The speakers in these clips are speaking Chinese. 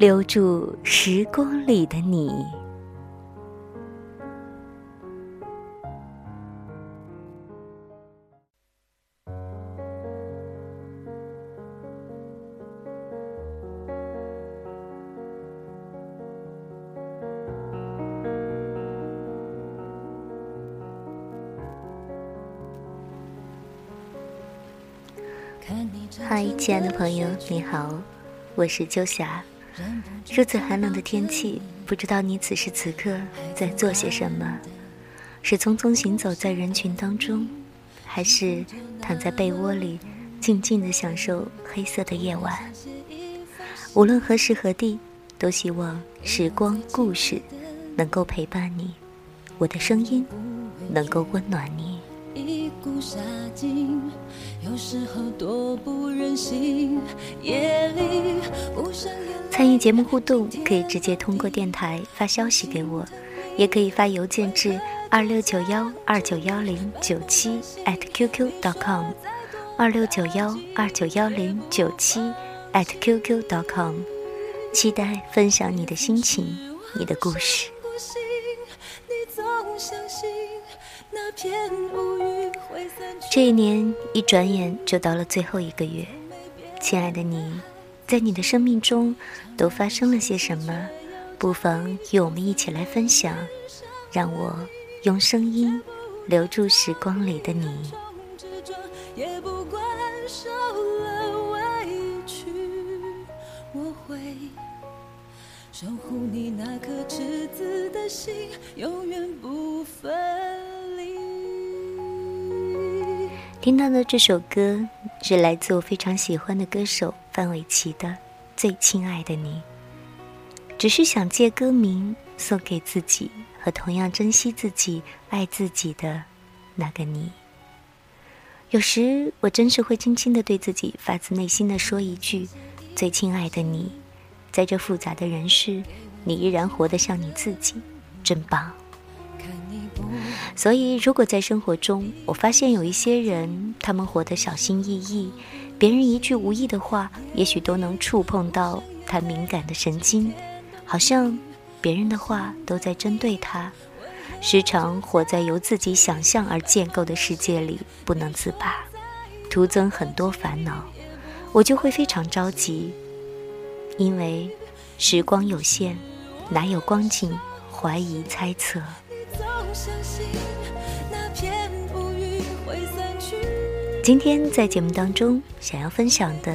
留住时光里的你。嗨，亲爱的朋友，你好，我是秋霞。如此寒冷的天气，不知道你此时此刻在做些什么？是匆匆行走在人群当中，还是躺在被窝里静静的享受黑色的夜晚？无论何时何地，都希望时光故事能够陪伴你，我的声音能够温暖你。有时候多不。参与节目互动，可以直接通过电台发消息给我，也可以发邮件至二六九幺二九幺零九七 at qq.com，二六九幺二九幺零九七 at qq.com，期待分享你的心情，你的故事。这一年一转眼就到了最后一个月，亲爱的你，在你的生命中都发生了些什么？不妨与我们一起来分享，让我用声音留住时光里的你。守护你那颗赤子的心，永远不分离。听到的这首歌是来自我非常喜欢的歌手范玮琪的《最亲爱的你》，只是想借歌名送给自己和同样珍惜自己、爱自己的那个你。有时我真是会轻轻的对自己发自内心的说一句：“最亲爱的你。”在这复杂的人世，你依然活得像你自己，真棒。所以，如果在生活中，我发现有一些人，他们活得小心翼翼，别人一句无意的话，也许都能触碰到他敏感的神经，好像别人的话都在针对他，时常活在由自己想象而建构的世界里不能自拔，徒增很多烦恼，我就会非常着急。因为时光有限，哪有光景怀疑猜测？今天在节目当中，想要分享的，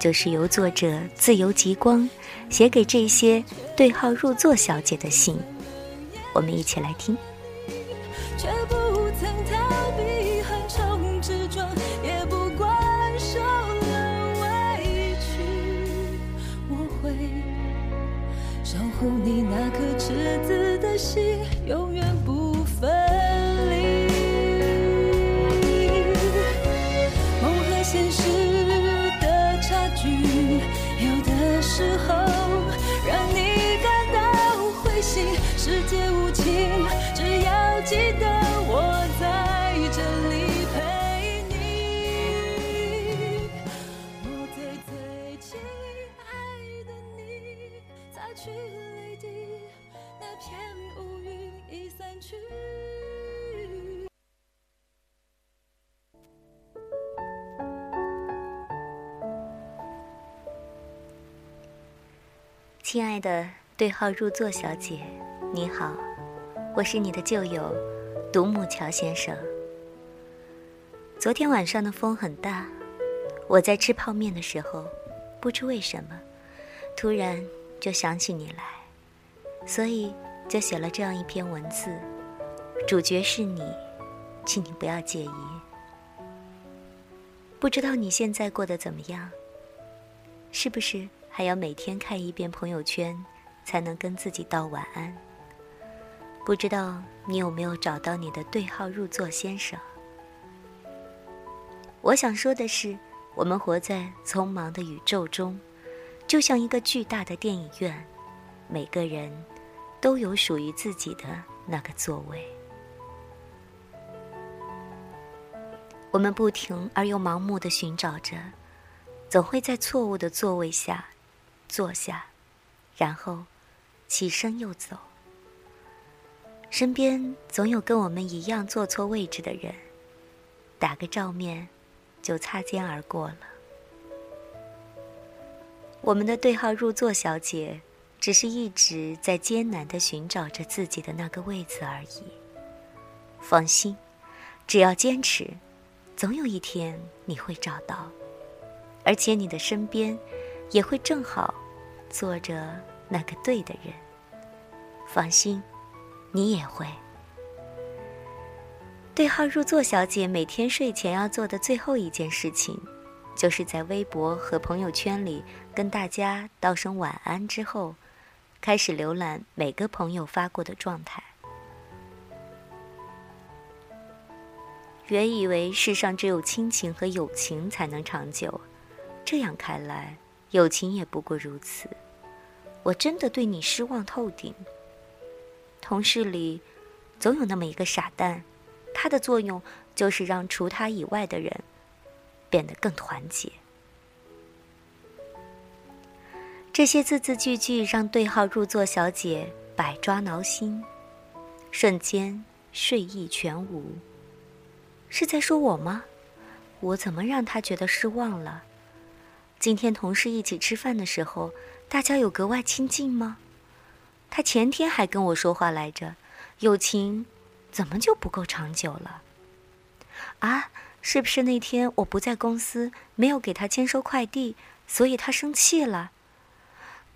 就是由作者自由极光写给这些对号入座小姐的信，我们一起来听。你那颗赤子擦去。亲爱的对号入座小姐，你好，我是你的旧友独木桥先生。昨天晚上的风很大，我在吃泡面的时候，不知为什么，突然就想起你来，所以就写了这样一篇文字。主角是你，请你不要介意。不知道你现在过得怎么样？是不是？还要每天看一遍朋友圈，才能跟自己道晚安。不知道你有没有找到你的对号入座先生？我想说的是，我们活在匆忙的宇宙中，就像一个巨大的电影院，每个人都有属于自己的那个座位。我们不停而又盲目的寻找着，总会在错误的座位下坐下，然后起身又走。身边总有跟我们一样坐错位置的人，打个照面就擦肩而过了。我们的对号入座小姐，只是一直在艰难的寻找着自己的那个位子而已。放心，只要坚持。总有一天你会找到，而且你的身边也会正好坐着那个对的人。放心，你也会。对号入座小姐每天睡前要做的最后一件事情，就是在微博和朋友圈里跟大家道声晚安之后，开始浏览每个朋友发过的状态。原以为世上只有亲情和友情才能长久，这样看来，友情也不过如此。我真的对你失望透顶。同事里，总有那么一个傻蛋，他的作用就是让除他以外的人变得更团结。这些字字句句让对号入座小姐百抓挠心，瞬间睡意全无。是在说我吗？我怎么让他觉得失望了？今天同事一起吃饭的时候，大家有格外亲近吗？他前天还跟我说话来着，友情怎么就不够长久了？啊，是不是那天我不在公司，没有给他签收快递，所以他生气了？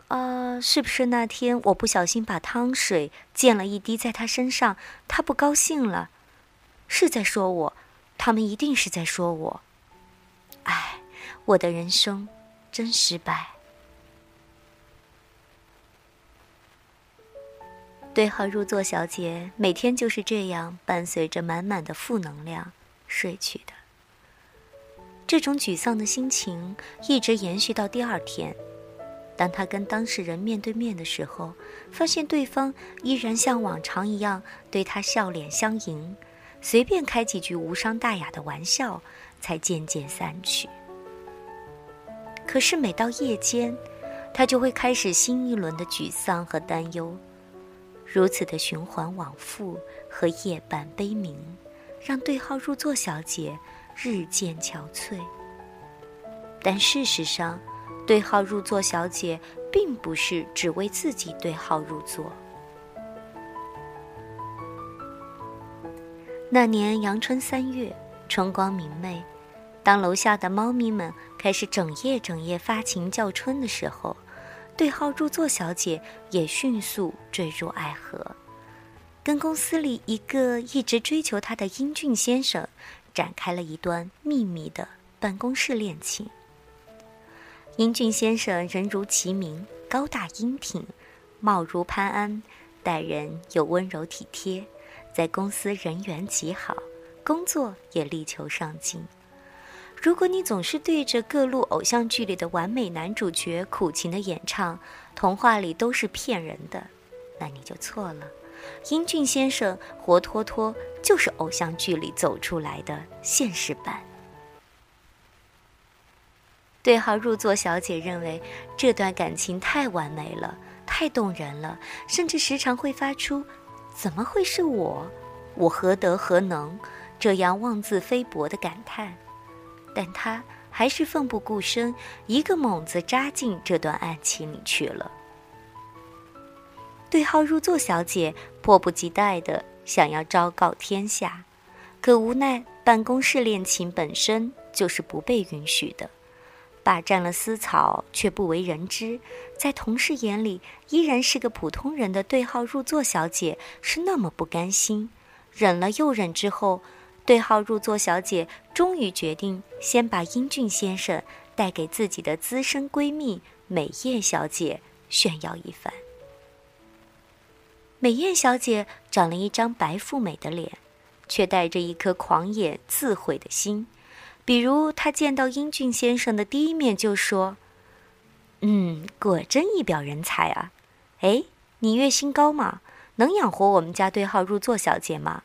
啊，是不是那天我不小心把汤水溅了一滴在他身上，他不高兴了？是在说我？他们一定是在说我。唉，我的人生真失败。对号入座小姐每天就是这样伴随着满满的负能量睡去的。这种沮丧的心情一直延续到第二天，当他跟当事人面对面的时候，发现对方依然像往常一样对他笑脸相迎。随便开几句无伤大雅的玩笑，才渐渐散去。可是每到夜间，他就会开始新一轮的沮丧和担忧，如此的循环往复和夜半悲鸣，让对号入座小姐日渐憔悴。但事实上，对号入座小姐并不是只为自己对号入座。那年阳春三月，春光明媚，当楼下的猫咪们开始整夜整夜发情叫春的时候，对号入座小姐也迅速坠入爱河，跟公司里一个一直追求她的英俊先生展开了一段秘密的办公室恋情。英俊先生人如其名，高大英挺，貌如潘安，待人又温柔体贴。在公司人缘极好，工作也力求上进。如果你总是对着各路偶像剧里的完美男主角苦情的演唱，童话里都是骗人的，那你就错了。英俊先生活脱脱就是偶像剧里走出来的现实版。对号入座小姐认为这段感情太完美了，太动人了，甚至时常会发出。怎么会是我？我何德何能？这样妄自菲薄的感叹，但她还是奋不顾身，一个猛子扎进这段爱情里去了。对号入座小姐迫不及待的想要昭告天下，可无奈办公室恋情本身就是不被允许的。霸占了丝草却不为人知，在同事眼里依然是个普通人的对号入座小姐是那么不甘心，忍了又忍之后，对号入座小姐终于决定先把英俊先生带给自己的资深闺蜜美叶小姐炫耀一番。美艳小姐长了一张白富美的脸，却带着一颗狂野自毁的心。比如，她见到英俊先生的第一面就说：“嗯，果真一表人才啊！哎，你月薪高吗？能养活我们家对号入座小姐吗？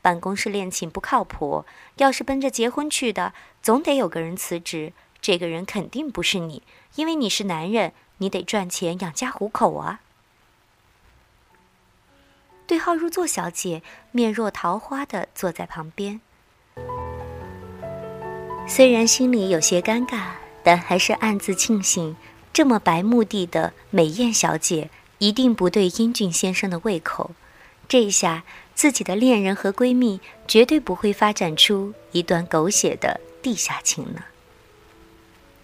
办公室恋情不靠谱，要是奔着结婚去的，总得有个人辞职。这个人肯定不是你，因为你是男人，你得赚钱养家糊口啊。”对号入座小姐面若桃花的坐在旁边，虽然心里有些尴尬，但还是暗自庆幸，这么白目的的美艳小姐一定不对英俊先生的胃口。这下自己的恋人和闺蜜绝对不会发展出一段狗血的地下情呢。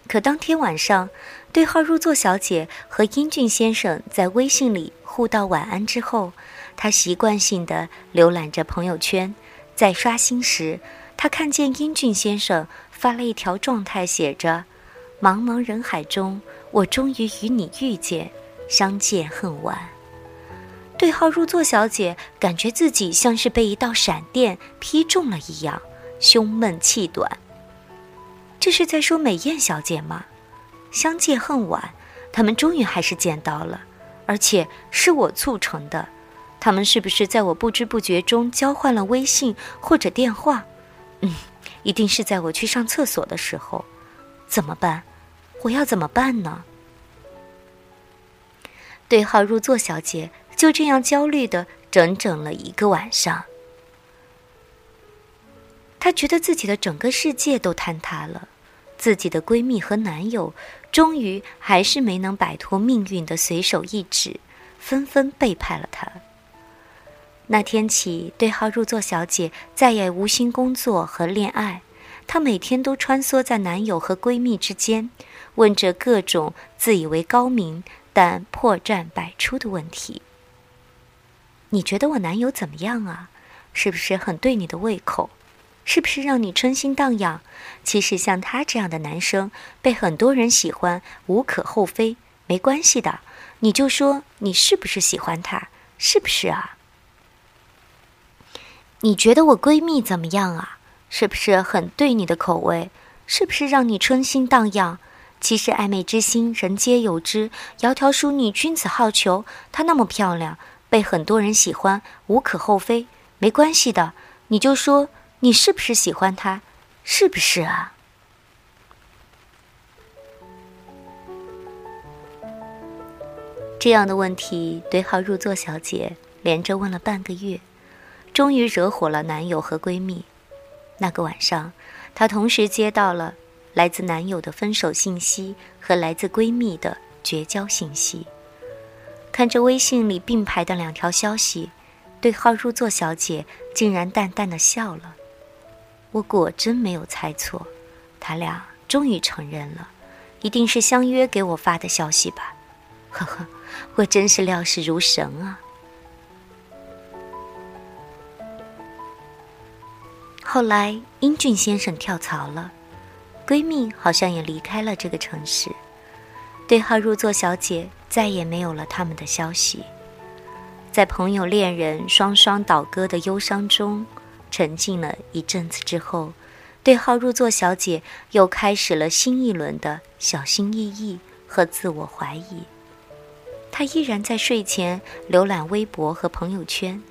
可当天晚上，对号入座小姐和英俊先生在微信里互道晚安之后。他习惯性的浏览着朋友圈，在刷新时，他看见英俊先生发了一条状态，写着：“茫茫人海中，我终于与你遇见，相见恨晚。”对号入座小姐感觉自己像是被一道闪电劈中了一样，胸闷气短。这是在说美艳小姐吗？相见恨晚，他们终于还是见到了，而且是我促成的。他们是不是在我不知不觉中交换了微信或者电话？嗯，一定是在我去上厕所的时候。怎么办？我要怎么办呢？对号入座小姐就这样焦虑的整整了一个晚上。她觉得自己的整个世界都坍塌了，自己的闺蜜和男友终于还是没能摆脱命运的随手一指，纷纷背叛了她。那天起，对号入座小姐再也无心工作和恋爱。她每天都穿梭在男友和闺蜜之间，问着各种自以为高明但破绽百出的问题。你觉得我男友怎么样啊？是不是很对你的胃口？是不是让你春心荡漾？其实像他这样的男生，被很多人喜欢，无可厚非，没关系的。你就说你是不是喜欢他？是不是啊？你觉得我闺蜜怎么样啊？是不是很对你的口味？是不是让你春心荡漾？其实暧昧之心，人皆有之。窈窕淑女，君子好逑。她那么漂亮，被很多人喜欢，无可厚非，没关系的。你就说你是不是喜欢她？是不是啊？这样的问题，对号入座小姐连着问了半个月。终于惹火了男友和闺蜜。那个晚上，她同时接到了来自男友的分手信息和来自闺蜜的绝交信息。看着微信里并排的两条消息，对号入座小姐竟然淡淡的笑了。我果真没有猜错，他俩终于承认了，一定是相约给我发的消息吧？呵呵，我真是料事如神啊！后来，英俊先生跳槽了，闺蜜好像也离开了这个城市，对号入座小姐再也没有了他们的消息。在朋友、恋人双双倒戈的忧伤中，沉浸了一阵子之后，对号入座小姐又开始了新一轮的小心翼翼和自我怀疑。她依然在睡前浏览微博和朋友圈。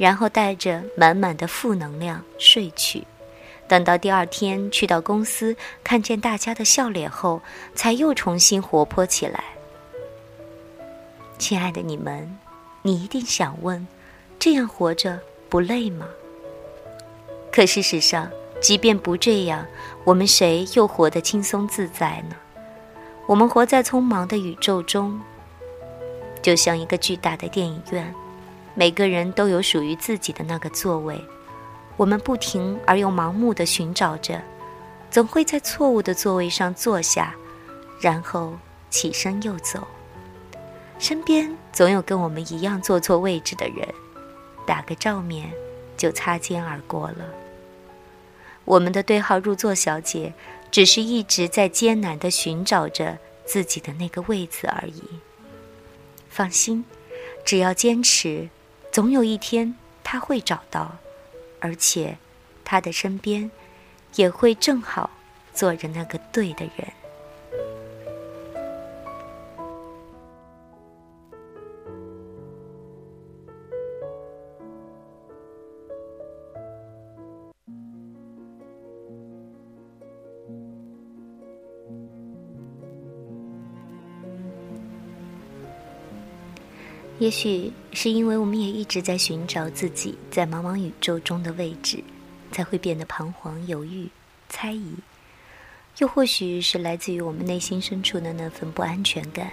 然后带着满满的负能量睡去，等到第二天去到公司，看见大家的笑脸后，才又重新活泼起来。亲爱的你们，你一定想问：这样活着不累吗？可事实上，即便不这样，我们谁又活得轻松自在呢？我们活在匆忙的宇宙中，就像一个巨大的电影院。每个人都有属于自己的那个座位，我们不停而又盲目的寻找着，总会在错误的座位上坐下，然后起身又走。身边总有跟我们一样坐错位置的人，打个照面就擦肩而过了。我们的对号入座小姐，只是一直在艰难的寻找着自己的那个位子而已。放心，只要坚持。总有一天他会找到，而且他的身边也会正好坐着那个对的人。也许是因为我们也一直在寻找自己在茫茫宇宙中的位置，才会变得彷徨、犹豫、猜疑；又或许是来自于我们内心深处的那份不安全感，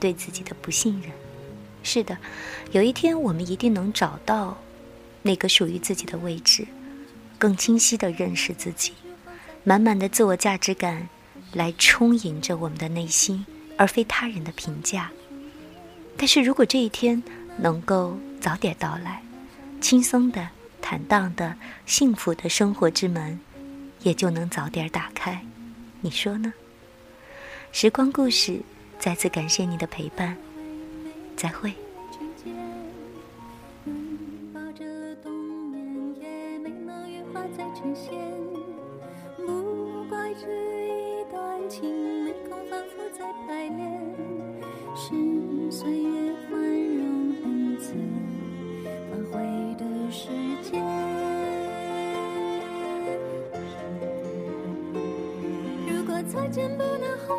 对自己的不信任。是的，有一天我们一定能找到那个属于自己的位置，更清晰地认识自己，满满的自我价值感来充盈着我们的内心，而非他人的评价。但是如果这一天能够早点到来，轻松的、坦荡的、幸福的生活之门，也就能早点打开，你说呢？时光故事，再次感谢你的陪伴，再会。再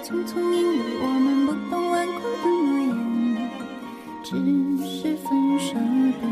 匆匆，因为我们不懂顽固的诺言，只是分手的